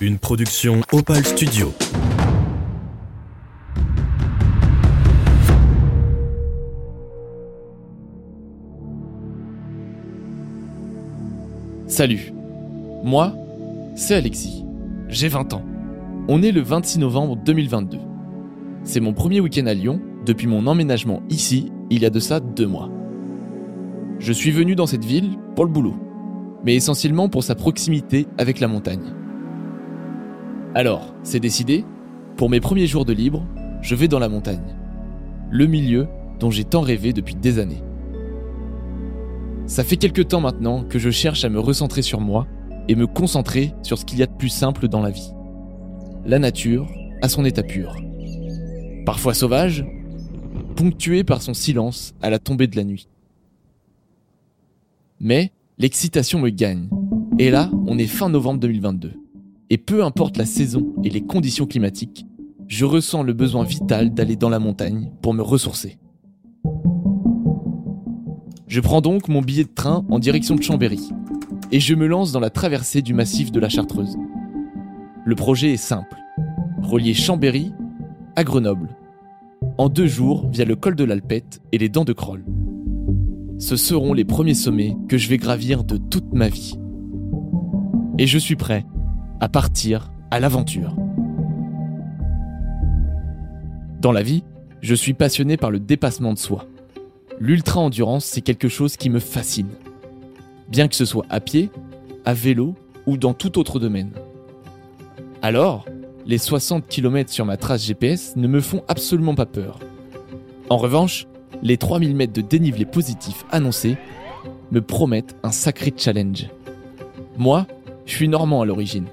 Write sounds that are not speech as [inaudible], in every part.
Une production Opal Studio. Salut. Moi, c'est Alexis. J'ai 20 ans. On est le 26 novembre 2022. C'est mon premier week-end à Lyon depuis mon emménagement ici il y a de ça deux mois. Je suis venu dans cette ville pour le boulot, mais essentiellement pour sa proximité avec la montagne. Alors, c'est décidé, pour mes premiers jours de libre, je vais dans la montagne. Le milieu dont j'ai tant rêvé depuis des années. Ça fait quelque temps maintenant que je cherche à me recentrer sur moi et me concentrer sur ce qu'il y a de plus simple dans la vie. La nature à son état pur. Parfois sauvage, ponctué par son silence à la tombée de la nuit. Mais l'excitation me gagne. Et là, on est fin novembre 2022. Et peu importe la saison et les conditions climatiques, je ressens le besoin vital d'aller dans la montagne pour me ressourcer. Je prends donc mon billet de train en direction de Chambéry et je me lance dans la traversée du massif de la Chartreuse. Le projet est simple relier Chambéry à Grenoble en deux jours via le col de l'Alpette et les dents de Kroll. Ce seront les premiers sommets que je vais gravir de toute ma vie. Et je suis prêt à partir à l'aventure. Dans la vie, je suis passionné par le dépassement de soi. L'ultra-endurance, c'est quelque chose qui me fascine. Bien que ce soit à pied, à vélo ou dans tout autre domaine. Alors, les 60 km sur ma trace GPS ne me font absolument pas peur. En revanche, les 3000 mètres de dénivelé positif annoncés me promettent un sacré challenge. Moi, je suis normand à l'origine.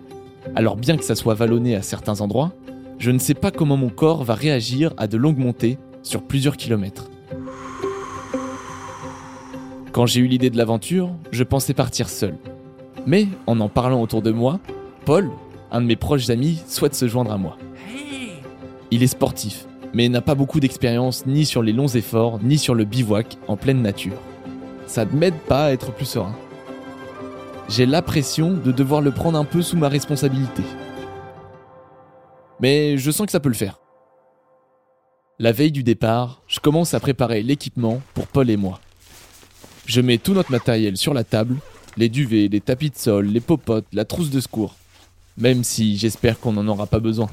Alors bien que ça soit vallonné à certains endroits, je ne sais pas comment mon corps va réagir à de longues montées sur plusieurs kilomètres. Quand j'ai eu l'idée de l'aventure, je pensais partir seul. Mais en en parlant autour de moi, Paul, un de mes proches amis, souhaite se joindre à moi. Il est sportif, mais n'a pas beaucoup d'expérience ni sur les longs efforts, ni sur le bivouac en pleine nature. Ça ne m'aide pas à être plus serein. J'ai l'impression de devoir le prendre un peu sous ma responsabilité. Mais je sens que ça peut le faire. La veille du départ, je commence à préparer l'équipement pour Paul et moi. Je mets tout notre matériel sur la table, les duvets, les tapis de sol, les popotes, la trousse de secours. Même si j'espère qu'on n'en aura pas besoin.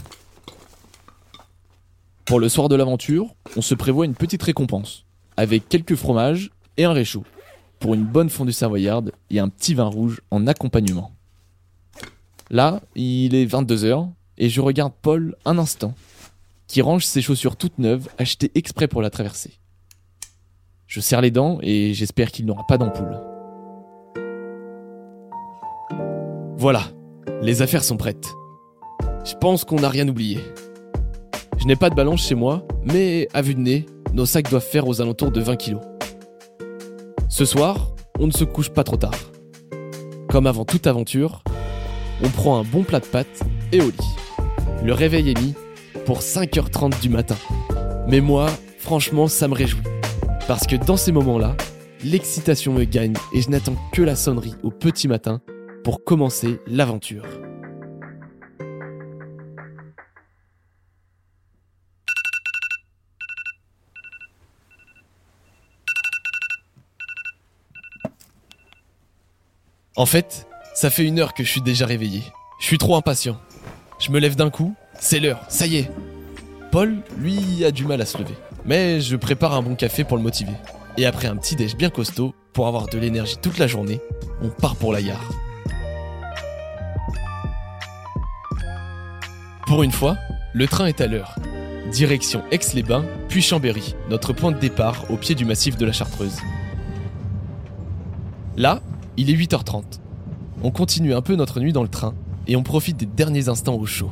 Pour le soir de l'aventure, on se prévoit une petite récompense, avec quelques fromages et un réchaud, pour une bonne fondue savoyarde et un petit vin rouge en accompagnement. Là, il est 22h, et je regarde Paul un instant, qui range ses chaussures toutes neuves achetées exprès pour la traversée. Je serre les dents et j'espère qu'il n'aura pas d'ampoule. Voilà, les affaires sont prêtes. Je pense qu'on n'a rien oublié. Je n'ai pas de balance chez moi, mais à vue de nez, nos sacs doivent faire aux alentours de 20 kilos. Ce soir, on ne se couche pas trop tard. Comme avant toute aventure, on prend un bon plat de pâtes et au lit. Le réveil est mis pour 5h30 du matin. Mais moi, franchement, ça me réjouit. Parce que dans ces moments-là, l'excitation me gagne et je n'attends que la sonnerie au petit matin pour commencer l'aventure. En fait, ça fait une heure que je suis déjà réveillé. Je suis trop impatient. Je me lève d'un coup, c'est l'heure, ça y est. Paul, lui, a du mal à se lever. Mais je prépare un bon café pour le motiver. Et après un petit déj bien costaud, pour avoir de l'énergie toute la journée, on part pour la gare. Pour une fois, le train est à l'heure. Direction Aix-les-Bains, puis Chambéry, notre point de départ au pied du massif de la Chartreuse. Là, il est 8h30. On continue un peu notre nuit dans le train et on profite des derniers instants au chaud.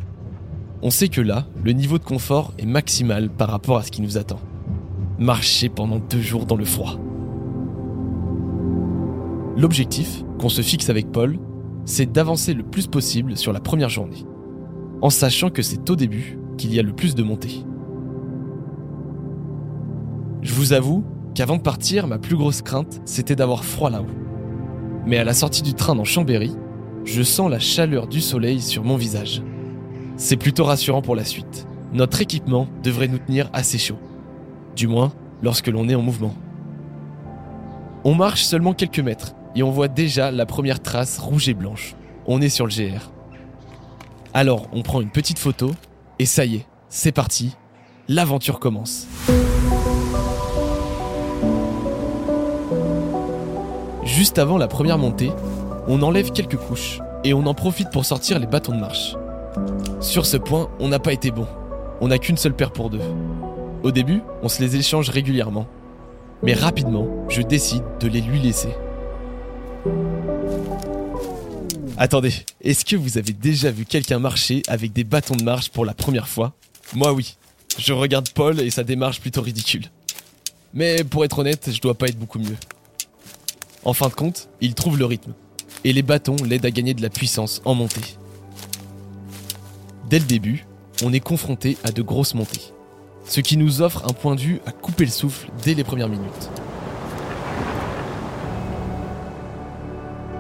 On sait que là, le niveau de confort est maximal par rapport à ce qui nous attend. Marcher pendant deux jours dans le froid. L'objectif qu'on se fixe avec Paul, c'est d'avancer le plus possible sur la première journée, en sachant que c'est au début qu'il y a le plus de montées. Je vous avoue qu'avant de partir, ma plus grosse crainte, c'était d'avoir froid là-haut. Mais à la sortie du train dans Chambéry, je sens la chaleur du soleil sur mon visage. C'est plutôt rassurant pour la suite. Notre équipement devrait nous tenir assez chaud. Du moins, lorsque l'on est en mouvement. On marche seulement quelques mètres et on voit déjà la première trace rouge et blanche. On est sur le GR. Alors, on prend une petite photo et ça y est, c'est parti. L'aventure commence. Juste avant la première montée, on enlève quelques couches et on en profite pour sortir les bâtons de marche. Sur ce point, on n'a pas été bon. On n'a qu'une seule paire pour deux. Au début, on se les échange régulièrement. Mais rapidement, je décide de les lui laisser. Attendez, est-ce que vous avez déjà vu quelqu'un marcher avec des bâtons de marche pour la première fois? Moi oui. Je regarde Paul et sa démarche plutôt ridicule. Mais pour être honnête, je dois pas être beaucoup mieux. En fin de compte, il trouve le rythme. Et les bâtons l'aident à gagner de la puissance en montée. Dès le début, on est confronté à de grosses montées. Ce qui nous offre un point de vue à couper le souffle dès les premières minutes.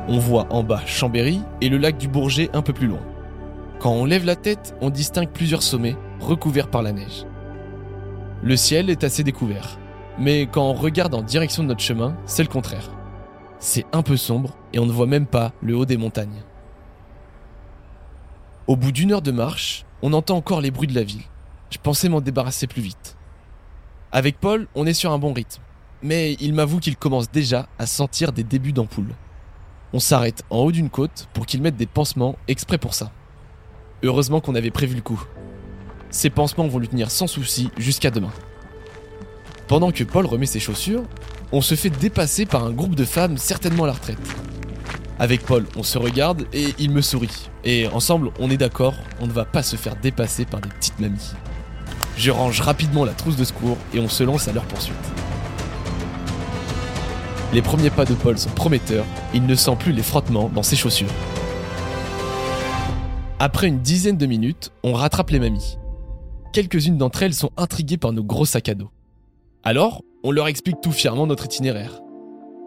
On voit en bas Chambéry et le lac du Bourget un peu plus loin. Quand on lève la tête, on distingue plusieurs sommets recouverts par la neige. Le ciel est assez découvert, mais quand on regarde en direction de notre chemin, c'est le contraire. C'est un peu sombre et on ne voit même pas le haut des montagnes. Au bout d'une heure de marche, on entend encore les bruits de la ville. Je pensais m'en débarrasser plus vite. Avec Paul, on est sur un bon rythme, mais il m'avoue qu'il commence déjà à sentir des débuts d'ampoule. On s'arrête en haut d'une côte pour qu'il mette des pansements exprès pour ça. Heureusement qu'on avait prévu le coup. Ces pansements vont lui tenir sans souci jusqu'à demain. Pendant que Paul remet ses chaussures, on se fait dépasser par un groupe de femmes certainement à la retraite. Avec Paul, on se regarde et il me sourit. Et ensemble, on est d'accord, on ne va pas se faire dépasser par des petites mamies. Je range rapidement la trousse de secours et on se lance à leur poursuite. Les premiers pas de Paul sont prometteurs, il ne sent plus les frottements dans ses chaussures. Après une dizaine de minutes, on rattrape les mamies. Quelques-unes d'entre elles sont intriguées par nos gros sacs à dos. Alors, on leur explique tout fièrement notre itinéraire.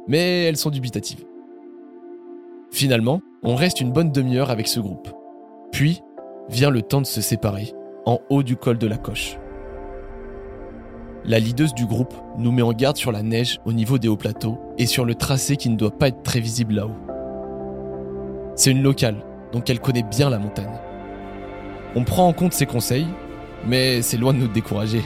Mais elles sont dubitatives. Finalement, on reste une bonne demi-heure avec ce groupe. Puis, vient le temps de se séparer, en haut du col de la coche. La leaduse du groupe nous met en garde sur la neige au niveau des hauts plateaux et sur le tracé qui ne doit pas être très visible là-haut. C'est une locale, donc elle connaît bien la montagne. On prend en compte ses conseils, mais c'est loin de nous décourager.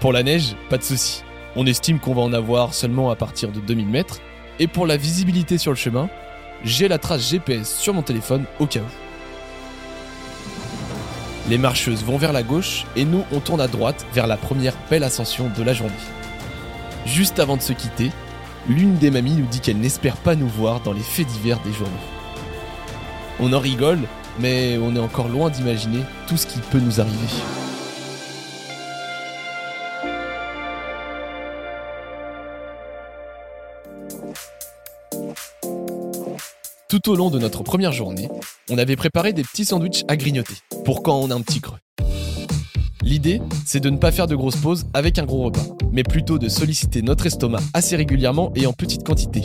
Pour la neige, pas de souci. On estime qu'on va en avoir seulement à partir de 2000 mètres. Et pour la visibilité sur le chemin, j'ai la trace GPS sur mon téléphone au cas où. Les marcheuses vont vers la gauche et nous on tourne à droite vers la première belle ascension de la journée. Juste avant de se quitter, l'une des mamies nous dit qu'elle n'espère pas nous voir dans les faits divers des journaux. On en rigole, mais on est encore loin d'imaginer tout ce qui peut nous arriver. Tout au long de notre première journée, on avait préparé des petits sandwichs à grignoter, pour quand on a un petit creux. L'idée, c'est de ne pas faire de grosses pauses avec un gros repas, mais plutôt de solliciter notre estomac assez régulièrement et en petite quantité,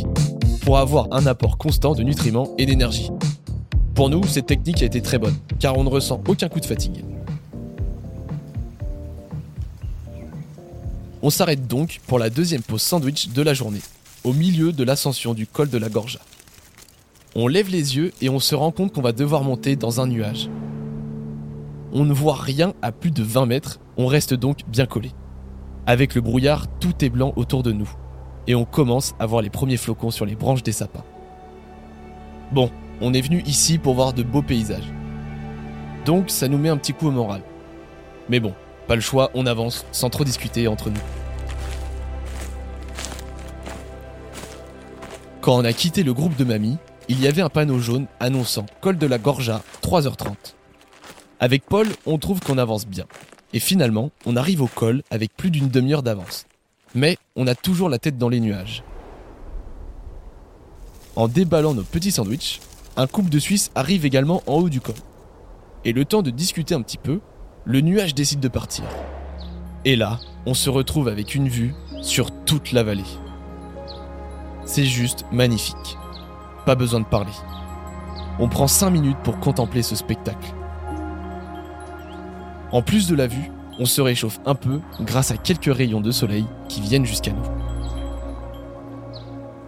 pour avoir un apport constant de nutriments et d'énergie. Pour nous, cette technique a été très bonne, car on ne ressent aucun coup de fatigue. On s'arrête donc pour la deuxième pause sandwich de la journée, au milieu de l'ascension du col de la Gorja. On lève les yeux et on se rend compte qu'on va devoir monter dans un nuage. On ne voit rien à plus de 20 mètres, on reste donc bien collé. Avec le brouillard, tout est blanc autour de nous. Et on commence à voir les premiers flocons sur les branches des sapins. Bon, on est venu ici pour voir de beaux paysages. Donc ça nous met un petit coup au moral. Mais bon, pas le choix, on avance sans trop discuter entre nous. Quand on a quitté le groupe de mamie, il y avait un panneau jaune annonçant col de la Gorja 3h30. Avec Paul, on trouve qu'on avance bien. Et finalement, on arrive au col avec plus d'une demi-heure d'avance. Mais on a toujours la tête dans les nuages. En déballant nos petits sandwichs, un couple de Suisses arrive également en haut du col. Et le temps de discuter un petit peu, le nuage décide de partir. Et là, on se retrouve avec une vue sur toute la vallée. C'est juste magnifique. Pas besoin de parler. on prend 5 minutes pour contempler ce spectacle. En plus de la vue, on se réchauffe un peu grâce à quelques rayons de soleil qui viennent jusqu'à nous.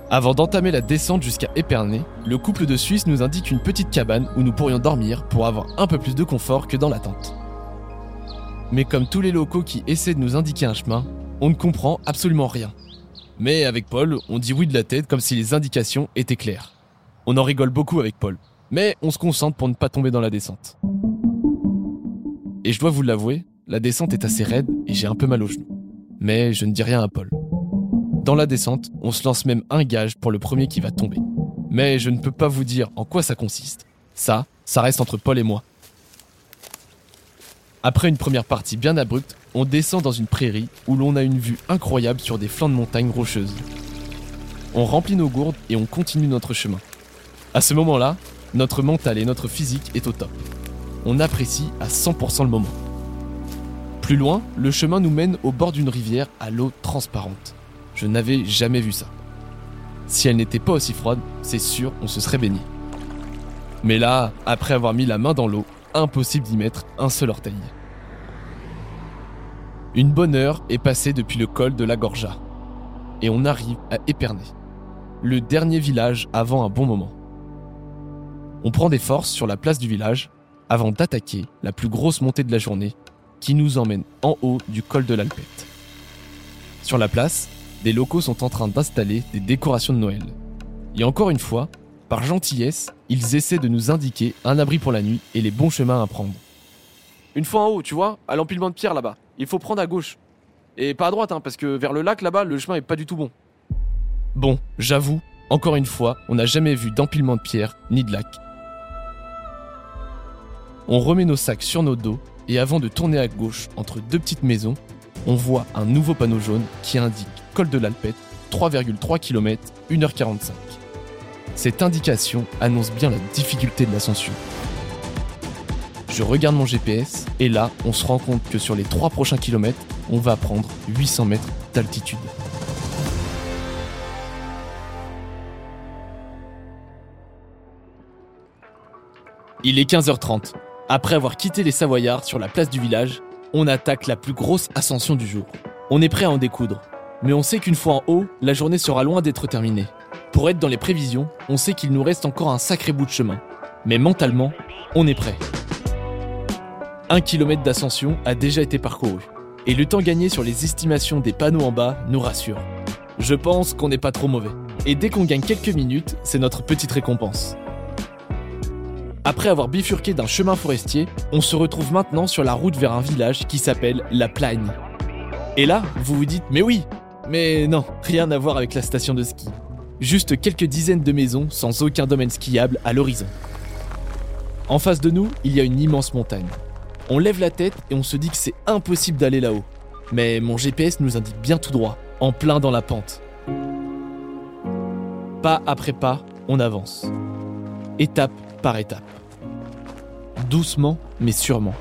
Avant d'entamer la descente jusqu'à Épernay, le couple de Suisse nous indique une petite cabane où nous pourrions dormir pour avoir un peu plus de confort que dans la tente. Mais comme tous les locaux qui essaient de nous indiquer un chemin, on ne comprend absolument rien. Mais avec Paul, on dit oui de la tête comme si les indications étaient claires. On en rigole beaucoup avec Paul, mais on se concentre pour ne pas tomber dans la descente. Et je dois vous l'avouer, la descente est assez raide et j'ai un peu mal aux genoux. Mais je ne dis rien à Paul. Dans la descente, on se lance même un gage pour le premier qui va tomber. Mais je ne peux pas vous dire en quoi ça consiste. Ça, ça reste entre Paul et moi. Après une première partie bien abrupte, on descend dans une prairie où l'on a une vue incroyable sur des flancs de montagnes rocheuses. On remplit nos gourdes et on continue notre chemin. À ce moment-là, notre mental et notre physique est au top. On apprécie à 100% le moment. Plus loin, le chemin nous mène au bord d'une rivière à l'eau transparente. Je n'avais jamais vu ça. Si elle n'était pas aussi froide, c'est sûr, on se serait baigné. Mais là, après avoir mis la main dans l'eau, impossible d'y mettre un seul orteil. Une bonne heure est passée depuis le col de la Gorja. Et on arrive à Épernay, le dernier village avant un bon moment. On prend des forces sur la place du village avant d'attaquer la plus grosse montée de la journée qui nous emmène en haut du col de l'Alpette. Sur la place, des locaux sont en train d'installer des décorations de Noël. Et encore une fois, par gentillesse, ils essaient de nous indiquer un abri pour la nuit et les bons chemins à prendre. Une fois en haut, tu vois, à l'empilement de pierre là-bas, il faut prendre à gauche. Et pas à droite, hein, parce que vers le lac là-bas, le chemin est pas du tout bon. Bon, j'avoue, encore une fois, on n'a jamais vu d'empilement de pierre ni de lac. On remet nos sacs sur nos dos et avant de tourner à gauche entre deux petites maisons, on voit un nouveau panneau jaune qui indique col de l'Alpette, 3,3 km, 1h45. Cette indication annonce bien la difficulté de l'ascension. Je regarde mon GPS et là, on se rend compte que sur les 3 prochains kilomètres, on va prendre 800 mètres d'altitude. Il est 15h30. Après avoir quitté les Savoyards sur la place du village, on attaque la plus grosse ascension du jour. On est prêt à en découdre. Mais on sait qu'une fois en haut, la journée sera loin d'être terminée. Pour être dans les prévisions, on sait qu'il nous reste encore un sacré bout de chemin. Mais mentalement, on est prêt. Un kilomètre d'ascension a déjà été parcouru. Et le temps gagné sur les estimations des panneaux en bas nous rassure. Je pense qu'on n'est pas trop mauvais. Et dès qu'on gagne quelques minutes, c'est notre petite récompense. Après avoir bifurqué d'un chemin forestier, on se retrouve maintenant sur la route vers un village qui s'appelle La Plagne. Et là, vous vous dites, mais oui, mais non, rien à voir avec la station de ski. Juste quelques dizaines de maisons sans aucun domaine skiable à l'horizon. En face de nous, il y a une immense montagne. On lève la tête et on se dit que c'est impossible d'aller là-haut. Mais mon GPS nous indique bien tout droit, en plein dans la pente. Pas après pas, on avance. Étape par étape. Doucement, mais sûrement.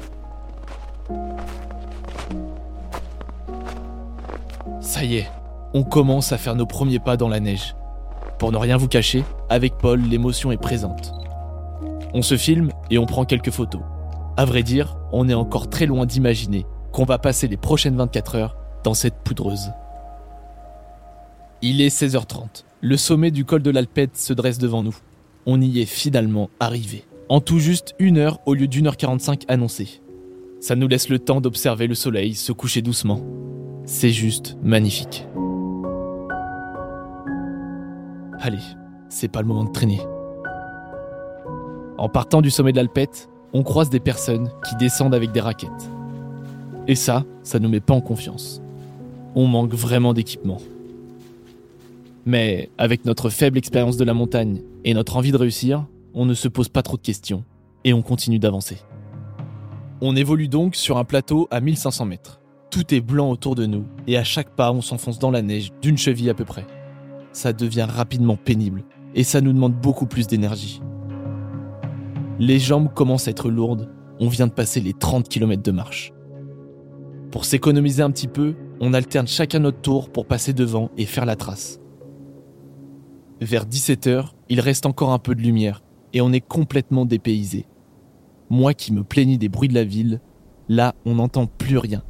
Ça y est, on commence à faire nos premiers pas dans la neige. Pour ne rien vous cacher, avec Paul, l'émotion est présente. On se filme et on prend quelques photos. À vrai dire, on est encore très loin d'imaginer qu'on va passer les prochaines 24 heures dans cette poudreuse. Il est 16h30. Le sommet du col de l'Alpette se dresse devant nous. On y est finalement arrivé. En tout juste une heure au lieu d'une heure 45 annoncée. Ça nous laisse le temps d'observer le soleil se coucher doucement. C'est juste magnifique. Allez, c'est pas le moment de traîner. En partant du sommet de l'Alpette, on croise des personnes qui descendent avec des raquettes. Et ça, ça nous met pas en confiance. On manque vraiment d'équipement. Mais avec notre faible expérience de la montagne et notre envie de réussir, on ne se pose pas trop de questions et on continue d'avancer. On évolue donc sur un plateau à 1500 mètres. Tout est blanc autour de nous et à chaque pas on s'enfonce dans la neige d'une cheville à peu près. Ça devient rapidement pénible et ça nous demande beaucoup plus d'énergie. Les jambes commencent à être lourdes, on vient de passer les 30 km de marche. Pour s'économiser un petit peu, on alterne chacun notre tour pour passer devant et faire la trace. Vers 17h, il reste encore un peu de lumière et on est complètement dépaysé. Moi qui me plaignais des bruits de la ville, là on n'entend plus rien,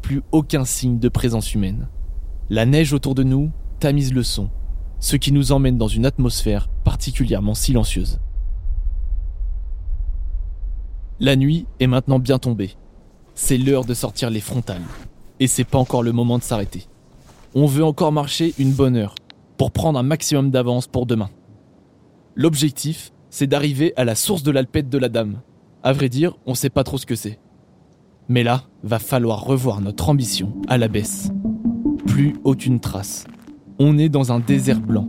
plus aucun signe de présence humaine. La neige autour de nous tamise le son, ce qui nous emmène dans une atmosphère particulièrement silencieuse. La nuit est maintenant bien tombée. C'est l'heure de sortir les frontales. Et c'est pas encore le moment de s'arrêter. On veut encore marcher une bonne heure pour prendre un maximum d'avance pour demain. L'objectif, c'est d'arriver à la source de l'alpette de la dame. À vrai dire, on sait pas trop ce que c'est. Mais là, va falloir revoir notre ambition à la baisse. Plus aucune trace. On est dans un désert blanc.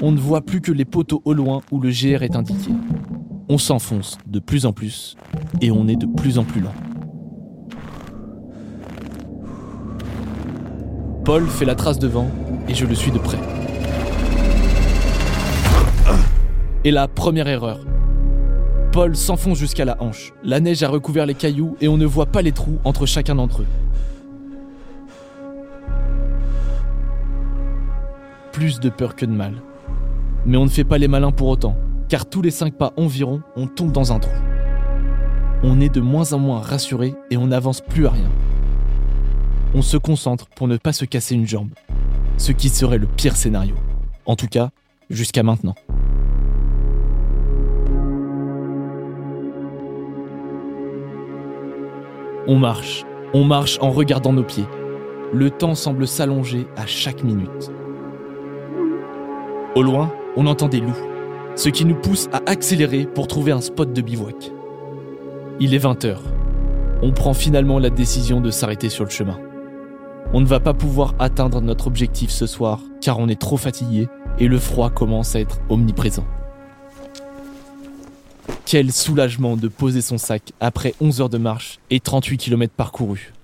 On ne voit plus que les poteaux au loin où le GR est indiqué. On s'enfonce de plus en plus et on est de plus en plus lent. Paul fait la trace devant et je le suis de près. Et la première erreur. Paul s'enfonce jusqu'à la hanche. La neige a recouvert les cailloux et on ne voit pas les trous entre chacun d'entre eux. Plus de peur que de mal. Mais on ne fait pas les malins pour autant, car tous les cinq pas environ, on tombe dans un trou. On est de moins en moins rassuré et on n'avance plus à rien. On se concentre pour ne pas se casser une jambe, ce qui serait le pire scénario. En tout cas, jusqu'à maintenant. On marche, on marche en regardant nos pieds. Le temps semble s'allonger à chaque minute. Au loin, on entend des loups, ce qui nous pousse à accélérer pour trouver un spot de bivouac. Il est 20h. On prend finalement la décision de s'arrêter sur le chemin. On ne va pas pouvoir atteindre notre objectif ce soir car on est trop fatigué et le froid commence à être omniprésent. Quel soulagement de poser son sac après 11 heures de marche et 38 km parcourus.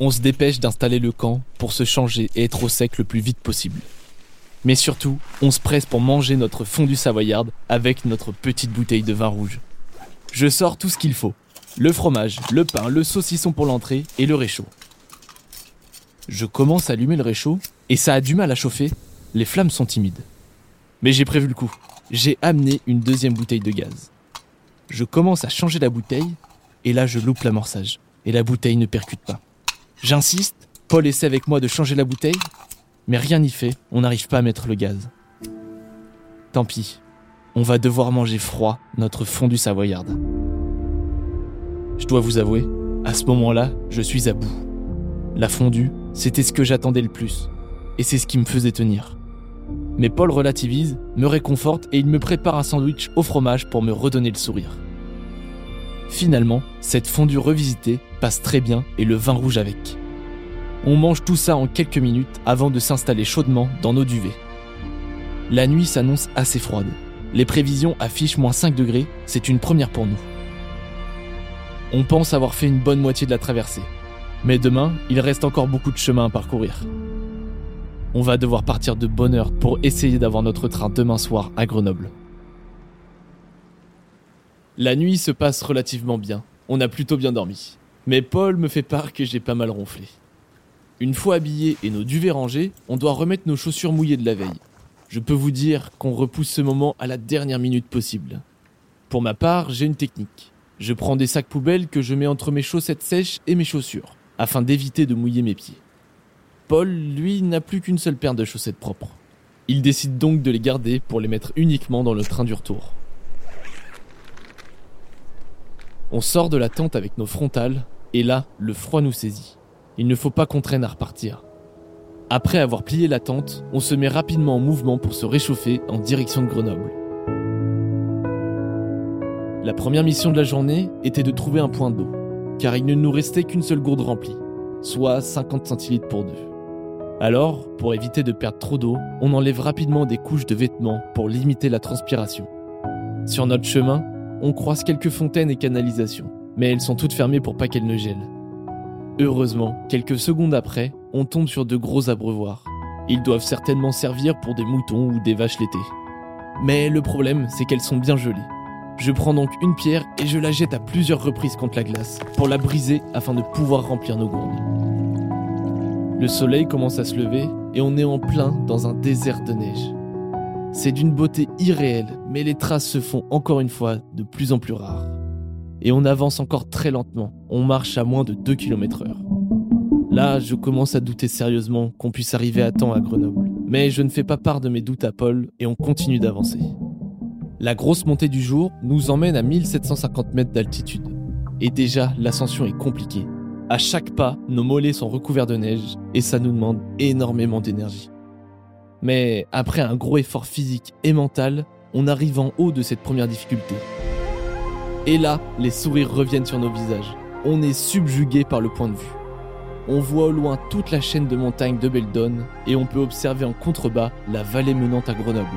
On se dépêche d'installer le camp pour se changer et être au sec le plus vite possible. Mais surtout, on se presse pour manger notre fondue savoyarde avec notre petite bouteille de vin rouge. Je sors tout ce qu'il faut. Le fromage, le pain, le saucisson pour l'entrée et le réchaud. Je commence à allumer le réchaud et ça a du mal à chauffer. Les flammes sont timides. Mais j'ai prévu le coup. J'ai amené une deuxième bouteille de gaz. Je commence à changer la bouteille et là je loupe l'amorçage. Et la bouteille ne percute pas. J'insiste, Paul essaie avec moi de changer la bouteille, mais rien n'y fait, on n'arrive pas à mettre le gaz. Tant pis, on va devoir manger froid notre fondue savoyarde. Je dois vous avouer, à ce moment-là, je suis à bout. La fondue, c'était ce que j'attendais le plus, et c'est ce qui me faisait tenir. Mais Paul relativise, me réconforte et il me prépare un sandwich au fromage pour me redonner le sourire. Finalement, cette fondue revisitée passe très bien et le vin rouge avec. On mange tout ça en quelques minutes avant de s'installer chaudement dans nos duvets. La nuit s'annonce assez froide. Les prévisions affichent moins 5 degrés, c'est une première pour nous. On pense avoir fait une bonne moitié de la traversée. Mais demain, il reste encore beaucoup de chemin à parcourir. On va devoir partir de bonne heure pour essayer d'avoir notre train demain soir à Grenoble. La nuit se passe relativement bien. On a plutôt bien dormi. Mais Paul me fait part que j'ai pas mal ronflé. Une fois habillés et nos duvets rangés, on doit remettre nos chaussures mouillées de la veille. Je peux vous dire qu'on repousse ce moment à la dernière minute possible. Pour ma part, j'ai une technique. Je prends des sacs poubelles que je mets entre mes chaussettes sèches et mes chaussures, afin d'éviter de mouiller mes pieds. Paul, lui, n'a plus qu'une seule paire de chaussettes propres. Il décide donc de les garder pour les mettre uniquement dans le train du retour. On sort de la tente avec nos frontales, et là, le froid nous saisit. Il ne faut pas qu'on traîne à repartir. Après avoir plié la tente, on se met rapidement en mouvement pour se réchauffer en direction de Grenoble. La première mission de la journée était de trouver un point d'eau, car il ne nous restait qu'une seule gourde remplie, soit 50 centilitres pour deux. Alors, pour éviter de perdre trop d'eau, on enlève rapidement des couches de vêtements pour limiter la transpiration. Sur notre chemin, on croise quelques fontaines et canalisations, mais elles sont toutes fermées pour pas qu'elles ne gèlent. Heureusement, quelques secondes après, on tombe sur de gros abreuvoirs. Ils doivent certainement servir pour des moutons ou des vaches laitées. Mais le problème, c'est qu'elles sont bien gelées. Je prends donc une pierre et je la jette à plusieurs reprises contre la glace, pour la briser afin de pouvoir remplir nos gourdes. Le soleil commence à se lever et on est en plein dans un désert de neige. C'est d'une beauté irréelle, mais les traces se font encore une fois de plus en plus rares. Et on avance encore très lentement, on marche à moins de 2 km/h. Là, je commence à douter sérieusement qu'on puisse arriver à temps à Grenoble. Mais je ne fais pas part de mes doutes à Paul et on continue d'avancer. La grosse montée du jour nous emmène à 1750 mètres d'altitude. Et déjà, l'ascension est compliquée. À chaque pas, nos mollets sont recouverts de neige et ça nous demande énormément d'énergie. Mais après un gros effort physique et mental, on arrive en haut de cette première difficulté. Et là, les sourires reviennent sur nos visages. On est subjugué par le point de vue. On voit au loin toute la chaîne de montagnes de Beldon et on peut observer en contrebas la vallée menante à Grenoble.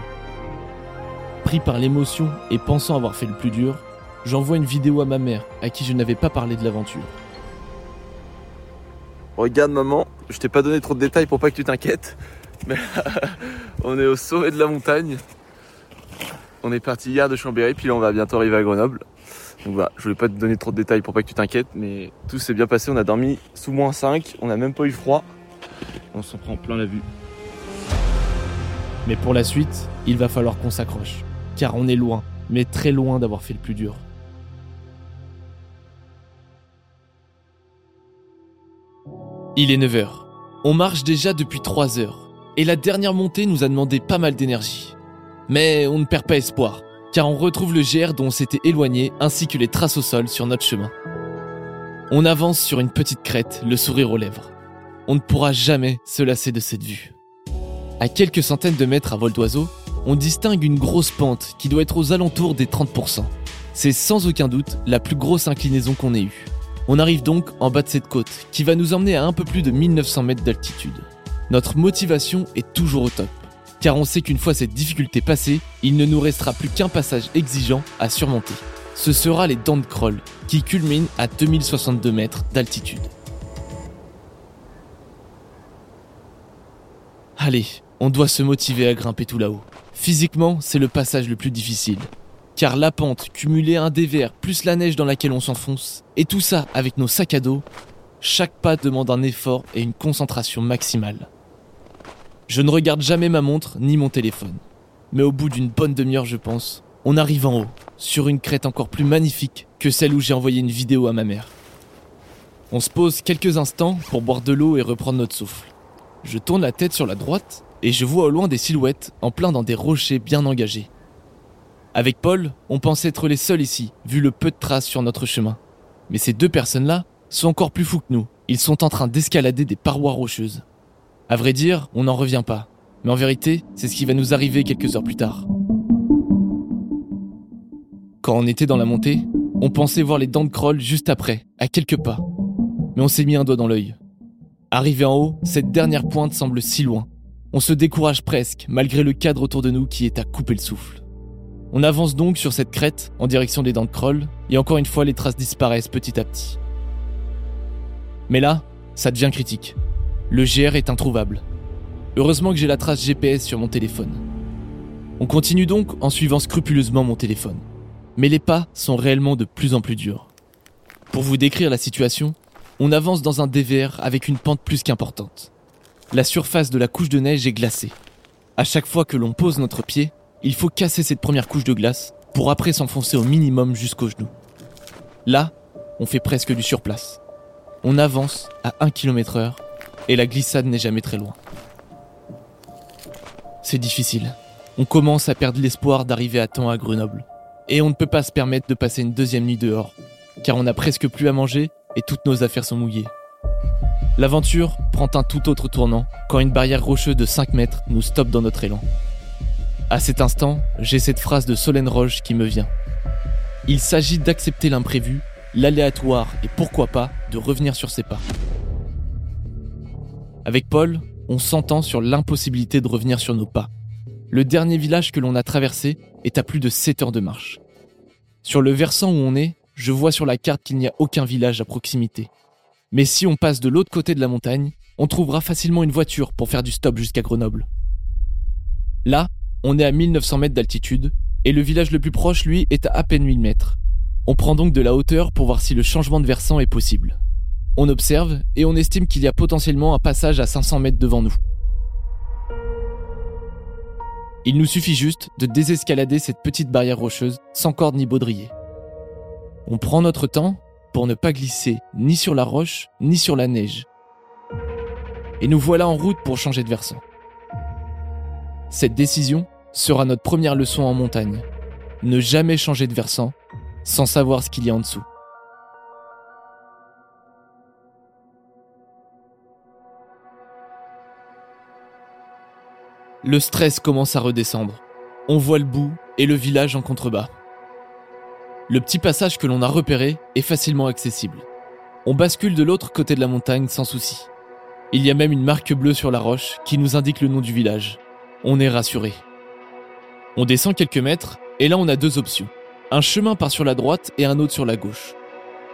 Pris par l'émotion et pensant avoir fait le plus dur, j'envoie une vidéo à ma mère à qui je n'avais pas parlé de l'aventure. Regarde maman, je t'ai pas donné trop de détails pour pas que tu t'inquiètes, mais [laughs] on est au sommet de la montagne. On est parti hier de Chambéry, puis là on va bientôt arriver à Grenoble. Donc voilà, je voulais pas te donner trop de détails pour pas que tu t'inquiètes, mais tout s'est bien passé. On a dormi sous moins 5, on a même pas eu froid. On s'en prend plein la vue. Mais pour la suite, il va falloir qu'on s'accroche car on est loin, mais très loin d'avoir fait le plus dur. Il est 9h. On marche déjà depuis 3 heures, et la dernière montée nous a demandé pas mal d'énergie. Mais on ne perd pas espoir, car on retrouve le GR dont on s'était éloigné, ainsi que les traces au sol sur notre chemin. On avance sur une petite crête, le sourire aux lèvres. On ne pourra jamais se lasser de cette vue. À quelques centaines de mètres à vol d'oiseau, on distingue une grosse pente qui doit être aux alentours des 30%. C'est sans aucun doute la plus grosse inclinaison qu'on ait eue. On arrive donc en bas de cette côte, qui va nous emmener à un peu plus de 1900 mètres d'altitude. Notre motivation est toujours au top, car on sait qu'une fois cette difficulté passée, il ne nous restera plus qu'un passage exigeant à surmonter. Ce sera les dents de Kroll, qui culminent à 2062 mètres d'altitude. Allez, on doit se motiver à grimper tout là-haut. Physiquement, c'est le passage le plus difficile. Car la pente, cumulée à un dévers, plus la neige dans laquelle on s'enfonce, et tout ça avec nos sacs à dos, chaque pas demande un effort et une concentration maximale. Je ne regarde jamais ma montre ni mon téléphone. Mais au bout d'une bonne demi-heure, je pense, on arrive en haut, sur une crête encore plus magnifique que celle où j'ai envoyé une vidéo à ma mère. On se pose quelques instants pour boire de l'eau et reprendre notre souffle. Je tourne la tête sur la droite et je vois au loin des silhouettes en plein dans des rochers bien engagés. Avec Paul, on pensait être les seuls ici, vu le peu de traces sur notre chemin. Mais ces deux personnes-là sont encore plus fous que nous. Ils sont en train d'escalader des parois rocheuses. À vrai dire, on n'en revient pas. Mais en vérité, c'est ce qui va nous arriver quelques heures plus tard. Quand on était dans la montée, on pensait voir les dents de Kroll juste après, à quelques pas. Mais on s'est mis un doigt dans l'œil. Arrivé en haut, cette dernière pointe semble si loin, on se décourage presque, malgré le cadre autour de nous qui est à couper le souffle. On avance donc sur cette crête en direction des dents de Kroll, et encore une fois les traces disparaissent petit à petit. Mais là, ça devient critique. Le GR est introuvable. Heureusement que j'ai la trace GPS sur mon téléphone. On continue donc en suivant scrupuleusement mon téléphone. Mais les pas sont réellement de plus en plus durs. Pour vous décrire la situation, on avance dans un dévers avec une pente plus qu'importante la surface de la couche de neige est glacée. À chaque fois que l'on pose notre pied, il faut casser cette première couche de glace pour après s'enfoncer au minimum jusqu'au genou. Là, on fait presque du surplace. On avance à 1 km heure et la glissade n'est jamais très loin. C'est difficile. On commence à perdre l'espoir d'arriver à temps à Grenoble. Et on ne peut pas se permettre de passer une deuxième nuit dehors, car on n'a presque plus à manger et toutes nos affaires sont mouillées. L'aventure prend un tout autre tournant quand une barrière rocheuse de 5 mètres nous stoppe dans notre élan. À cet instant, j'ai cette phrase de Solène Roche qui me vient. Il s'agit d'accepter l'imprévu, l'aléatoire et pourquoi pas de revenir sur ses pas. Avec Paul, on s'entend sur l'impossibilité de revenir sur nos pas. Le dernier village que l'on a traversé est à plus de 7 heures de marche. Sur le versant où on est, je vois sur la carte qu'il n'y a aucun village à proximité. Mais si on passe de l'autre côté de la montagne, on trouvera facilement une voiture pour faire du stop jusqu'à Grenoble. Là, on est à 1900 mètres d'altitude, et le village le plus proche, lui, est à à peine 1000 mètres. On prend donc de la hauteur pour voir si le changement de versant est possible. On observe, et on estime qu'il y a potentiellement un passage à 500 mètres devant nous. Il nous suffit juste de désescalader cette petite barrière rocheuse sans corde ni baudrier. On prend notre temps pour ne pas glisser ni sur la roche ni sur la neige. Et nous voilà en route pour changer de versant. Cette décision sera notre première leçon en montagne. Ne jamais changer de versant sans savoir ce qu'il y a en dessous. Le stress commence à redescendre. On voit le bout et le village en contrebas. Le petit passage que l'on a repéré est facilement accessible. On bascule de l'autre côté de la montagne sans souci. Il y a même une marque bleue sur la roche qui nous indique le nom du village. On est rassuré. On descend quelques mètres et là on a deux options. Un chemin part sur la droite et un autre sur la gauche.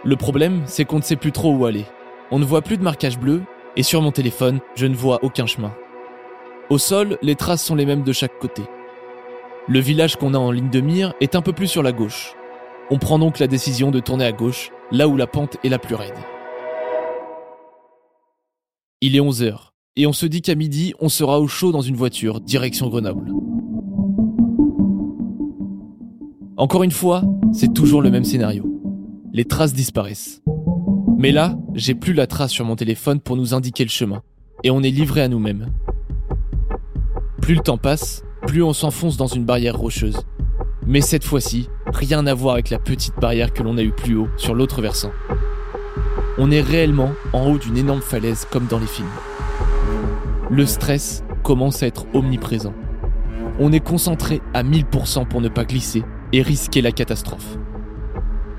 Le problème, c'est qu'on ne sait plus trop où aller. On ne voit plus de marquage bleu et sur mon téléphone, je ne vois aucun chemin. Au sol, les traces sont les mêmes de chaque côté. Le village qu'on a en ligne de mire est un peu plus sur la gauche. On prend donc la décision de tourner à gauche, là où la pente est la plus raide. Il est 11h, et on se dit qu'à midi, on sera au chaud dans une voiture, direction Grenoble. Encore une fois, c'est toujours le même scénario. Les traces disparaissent. Mais là, j'ai plus la trace sur mon téléphone pour nous indiquer le chemin, et on est livré à nous-mêmes. Plus le temps passe, plus on s'enfonce dans une barrière rocheuse. Mais cette fois-ci, rien à voir avec la petite barrière que l'on a eue plus haut sur l'autre versant. On est réellement en haut d'une énorme falaise comme dans les films. Le stress commence à être omniprésent. On est concentré à 1000% pour ne pas glisser et risquer la catastrophe.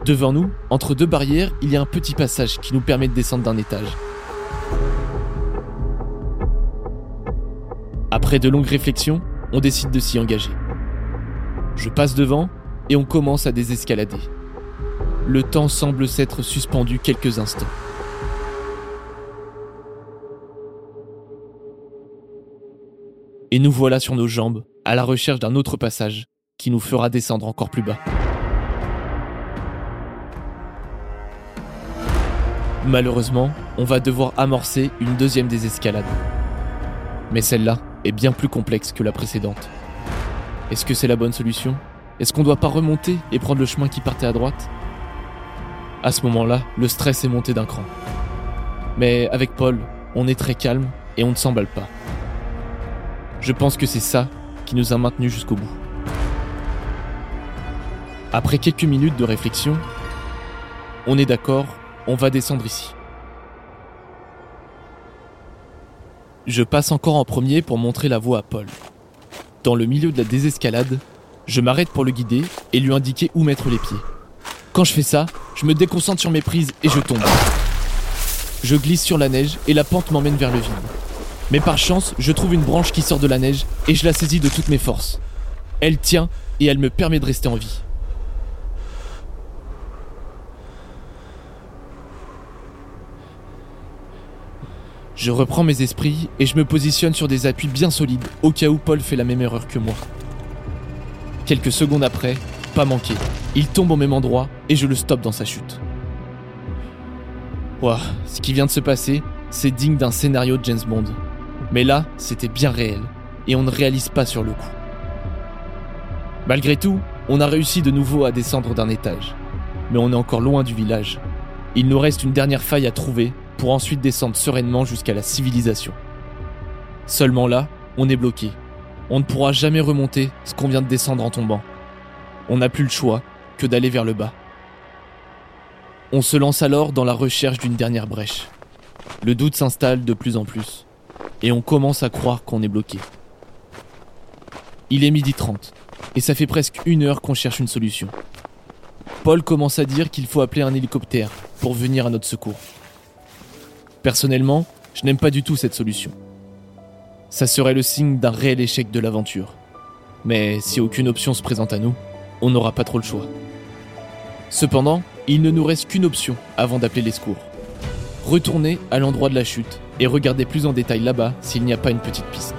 Devant nous, entre deux barrières, il y a un petit passage qui nous permet de descendre d'un étage. Après de longues réflexions, on décide de s'y engager. Je passe devant et on commence à désescalader. Le temps semble s'être suspendu quelques instants. Et nous voilà sur nos jambes, à la recherche d'un autre passage qui nous fera descendre encore plus bas. Malheureusement, on va devoir amorcer une deuxième désescalade. Mais celle-là est bien plus complexe que la précédente. Est-ce que c'est la bonne solution? Est-ce qu'on ne doit pas remonter et prendre le chemin qui partait à droite? À ce moment-là, le stress est monté d'un cran. Mais avec Paul, on est très calme et on ne s'emballe pas. Je pense que c'est ça qui nous a maintenus jusqu'au bout. Après quelques minutes de réflexion, on est d'accord, on va descendre ici. Je passe encore en premier pour montrer la voie à Paul. Dans le milieu de la désescalade, je m'arrête pour le guider et lui indiquer où mettre les pieds. Quand je fais ça, je me déconcentre sur mes prises et je tombe. Je glisse sur la neige et la pente m'emmène vers le vide. Mais par chance, je trouve une branche qui sort de la neige et je la saisis de toutes mes forces. Elle tient et elle me permet de rester en vie. Je reprends mes esprits et je me positionne sur des appuis bien solides au cas où Paul fait la même erreur que moi. Quelques secondes après, pas manqué, il tombe au même endroit et je le stoppe dans sa chute. Ouah, ce qui vient de se passer, c'est digne d'un scénario de James Bond. Mais là, c'était bien réel et on ne réalise pas sur le coup. Malgré tout, on a réussi de nouveau à descendre d'un étage. Mais on est encore loin du village. Il nous reste une dernière faille à trouver pour ensuite descendre sereinement jusqu'à la civilisation. Seulement là, on est bloqué. On ne pourra jamais remonter ce qu'on vient de descendre en tombant. On n'a plus le choix que d'aller vers le bas. On se lance alors dans la recherche d'une dernière brèche. Le doute s'installe de plus en plus, et on commence à croire qu'on est bloqué. Il est midi 30, et ça fait presque une heure qu'on cherche une solution. Paul commence à dire qu'il faut appeler un hélicoptère pour venir à notre secours. Personnellement, je n'aime pas du tout cette solution. Ça serait le signe d'un réel échec de l'aventure. Mais si aucune option se présente à nous, on n'aura pas trop le choix. Cependant, il ne nous reste qu'une option avant d'appeler les secours. Retourner à l'endroit de la chute et regarder plus en détail là-bas s'il n'y a pas une petite piste.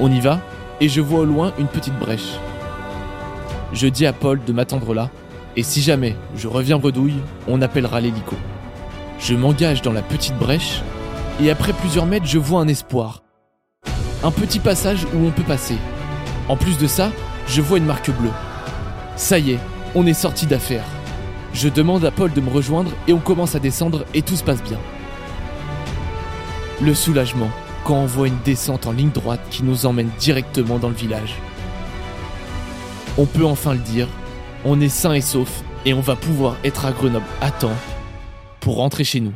On y va et je vois au loin une petite brèche. Je dis à Paul de m'attendre là et si jamais je reviens bredouille, on appellera l'hélico. Je m'engage dans la petite brèche et après plusieurs mètres, je vois un espoir. Un petit passage où on peut passer. En plus de ça, je vois une marque bleue. Ça y est, on est sorti d'affaire. Je demande à Paul de me rejoindre et on commence à descendre et tout se passe bien. Le soulagement quand on voit une descente en ligne droite qui nous emmène directement dans le village. On peut enfin le dire, on est sain et sauf et on va pouvoir être à Grenoble à temps pour rentrer chez nous.